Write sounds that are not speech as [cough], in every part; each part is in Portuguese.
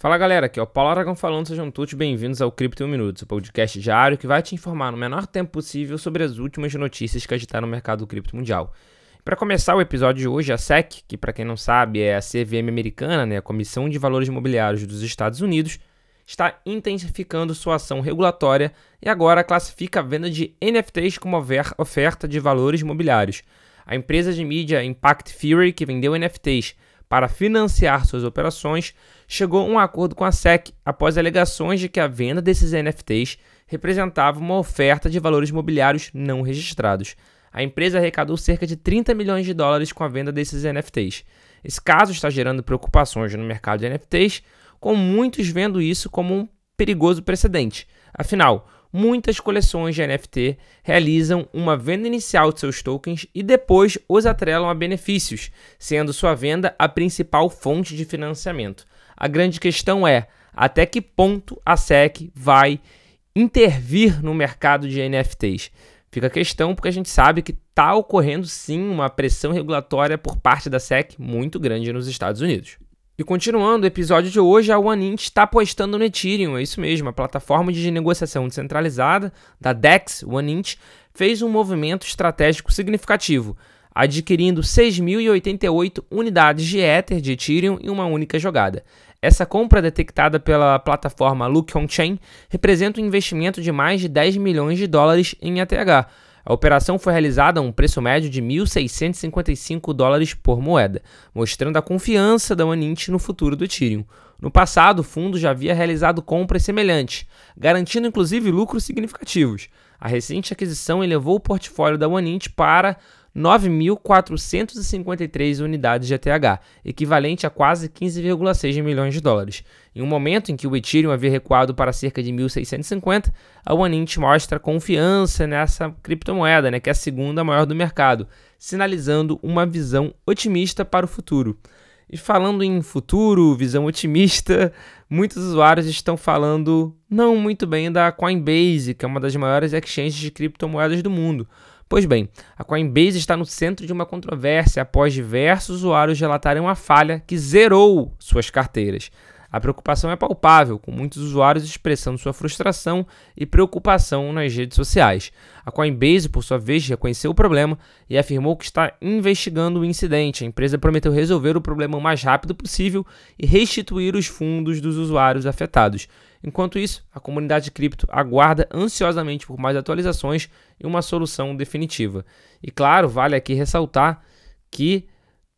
Fala galera, aqui é o Paulo Aragão falando, sejam todos bem-vindos ao Cripto 1 Minutos, o podcast diário que vai te informar no menor tempo possível sobre as últimas notícias que agitaram o mercado cripto mundial. Para começar o episódio de hoje, a SEC, que para quem não sabe é a CVM americana, né, a Comissão de Valores Imobiliários dos Estados Unidos, está intensificando sua ação regulatória e agora classifica a venda de NFTs como oferta de valores imobiliários. A empresa de mídia Impact Theory, que vendeu NFTs para financiar suas operações, chegou a um acordo com a SEC após alegações de que a venda desses NFTs representava uma oferta de valores imobiliários não registrados. A empresa arrecadou cerca de 30 milhões de dólares com a venda desses NFTs. Esse caso está gerando preocupações no mercado de NFTs, com muitos vendo isso como um perigoso precedente. Afinal, muitas coleções de NFT realizam uma venda inicial de seus tokens e depois os atrelam a benefícios, sendo sua venda a principal fonte de financiamento. A grande questão é até que ponto a SEC vai intervir no mercado de NFTs. Fica a questão porque a gente sabe que está ocorrendo sim uma pressão regulatória por parte da SEC muito grande nos Estados Unidos. E continuando o episódio de hoje, a OneInt está apostando no Ethereum, é isso mesmo, a plataforma de negociação descentralizada da DEX, OneInt, fez um movimento estratégico significativo, adquirindo 6.088 unidades de Ether de Ethereum em uma única jogada. Essa compra detectada pela plataforma Look On Chain representa um investimento de mais de 10 milhões de dólares em ETH, a operação foi realizada a um preço médio de 1.655 dólares por moeda, mostrando a confiança da Wanint no futuro do Ethereum. No passado, o fundo já havia realizado compras semelhantes, garantindo inclusive lucros significativos. A recente aquisição elevou o portfólio da Wanint para 9.453 unidades de ETH, equivalente a quase 15,6 milhões de dólares. Em um momento em que o Ethereum havia recuado para cerca de 1.650, a OneInt mostra confiança nessa criptomoeda, né, que é a segunda maior do mercado, sinalizando uma visão otimista para o futuro. E falando em futuro, visão otimista, [laughs] muitos usuários estão falando não muito bem da Coinbase, que é uma das maiores exchanges de criptomoedas do mundo. Pois bem, a Coinbase está no centro de uma controvérsia após diversos usuários relatarem uma falha que zerou suas carteiras. A preocupação é palpável, com muitos usuários expressando sua frustração e preocupação nas redes sociais. A Coinbase, por sua vez, reconheceu o problema e afirmou que está investigando o incidente. A empresa prometeu resolver o problema o mais rápido possível e restituir os fundos dos usuários afetados. Enquanto isso, a comunidade cripto aguarda ansiosamente por mais atualizações e uma solução definitiva. E claro, vale aqui ressaltar que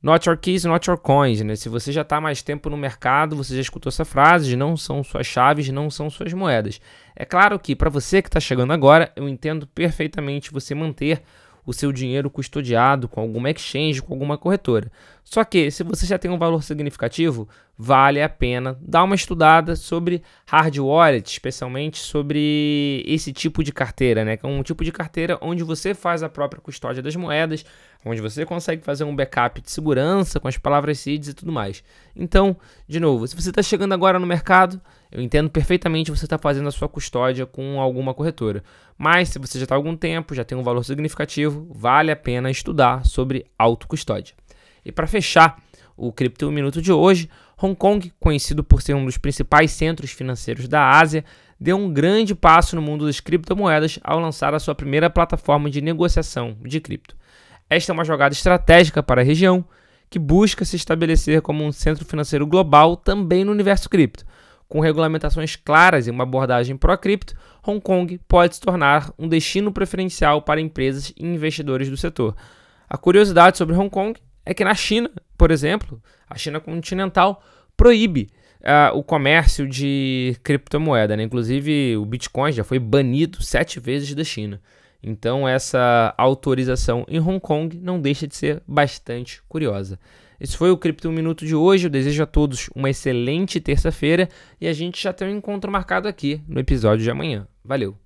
Not your keys, not your coins, né? Se você já está mais tempo no mercado, você já escutou essa frase, não são suas chaves, não são suas moedas. É claro que para você que está chegando agora, eu entendo perfeitamente você manter o seu dinheiro custodiado com alguma exchange, com alguma corretora. Só que, se você já tem um valor significativo, vale a pena dar uma estudada sobre hard wallet, especialmente sobre esse tipo de carteira, né? Que é um tipo de carteira onde você faz a própria custódia das moedas, onde você consegue fazer um backup de segurança com as palavras seeds e tudo mais. Então, de novo, se você está chegando agora no mercado, eu entendo perfeitamente você está fazendo a sua custódia com alguma corretora. Mas se você já está há algum tempo, já tem um valor significativo, vale a pena estudar sobre autocustódia. E para fechar o Cripto Minuto de hoje, Hong Kong, conhecido por ser um dos principais centros financeiros da Ásia, deu um grande passo no mundo das criptomoedas ao lançar a sua primeira plataforma de negociação de cripto. Esta é uma jogada estratégica para a região, que busca se estabelecer como um centro financeiro global também no universo cripto. Com regulamentações claras e uma abordagem pró-cripto, Hong Kong pode se tornar um destino preferencial para empresas e investidores do setor. A curiosidade sobre Hong Kong é que na China, por exemplo, a China continental proíbe uh, o comércio de criptomoeda. Né? Inclusive, o Bitcoin já foi banido sete vezes da China. Então, essa autorização em Hong Kong não deixa de ser bastante curiosa. Esse foi o Cripto 1 Minuto de hoje. Eu desejo a todos uma excelente terça-feira e a gente já tem um encontro marcado aqui no episódio de amanhã. Valeu!